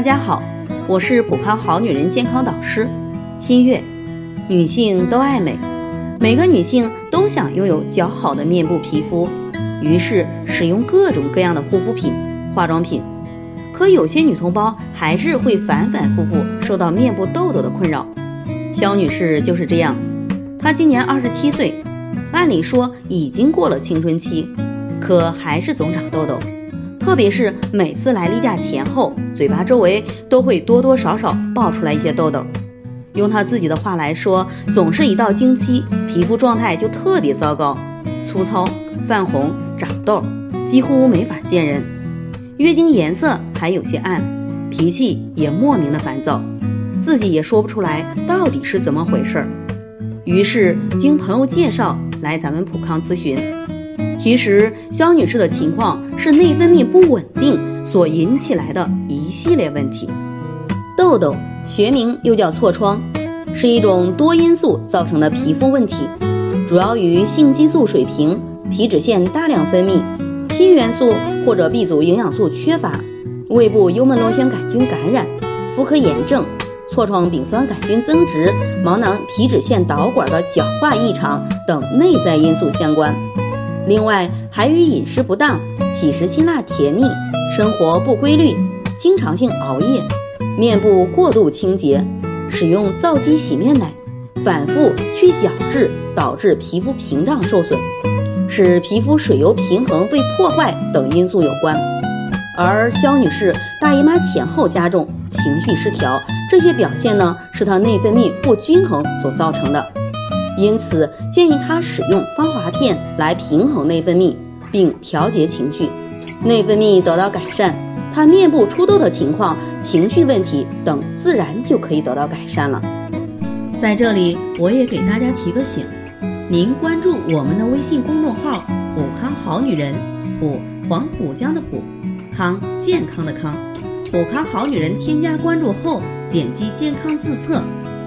大家好，我是普康好女人健康导师新月。女性都爱美，每个女性都想拥有较好的面部皮肤，于是使用各种各样的护肤品、化妆品。可有些女同胞还是会反反复复受到面部痘痘的困扰。肖女士就是这样，她今年二十七岁，按理说已经过了青春期，可还是总长痘痘。特别是每次来例假前后，嘴巴周围都会多多少少爆出来一些痘痘。用她自己的话来说，总是一到经期，皮肤状态就特别糟糕，粗糙、泛红、长痘，几乎没法见人。月经颜色还有些暗，脾气也莫名的烦躁，自己也说不出来到底是怎么回事儿。于是经朋友介绍来咱们普康咨询。其实肖女士的情况是内分泌不稳定所引起来的一系列问题。痘痘学名又叫痤疮，是一种多因素造成的皮肤问题，主要与性激素水平、皮脂腺大量分泌、锌元素或者 B 族营养素缺乏、胃部幽门螺旋杆菌感染、妇科炎症、痤疮丙酸杆菌增殖、毛囊皮脂腺导管的角化异常等内在因素相关。另外，还与饮食不当、喜食辛辣甜腻、生活不规律、经常性熬夜、面部过度清洁、使用皂基洗面奶、反复去角质导致皮肤屏障受损、使皮肤水油平衡被破坏等因素有关。而肖女士大姨妈前后加重、情绪失调，这些表现呢，是她内分泌不均衡所造成的。因此，建议她使用芳华片来平衡内分泌，并调节情绪。内分泌得到改善，她面部出痘的情况、情绪问题等自然就可以得到改善了。在这里，我也给大家提个醒：您关注我们的微信公众号“普康好女人”，普黄浦江的浦，康健康的康，普康好女人添加关注后，点击健康自测。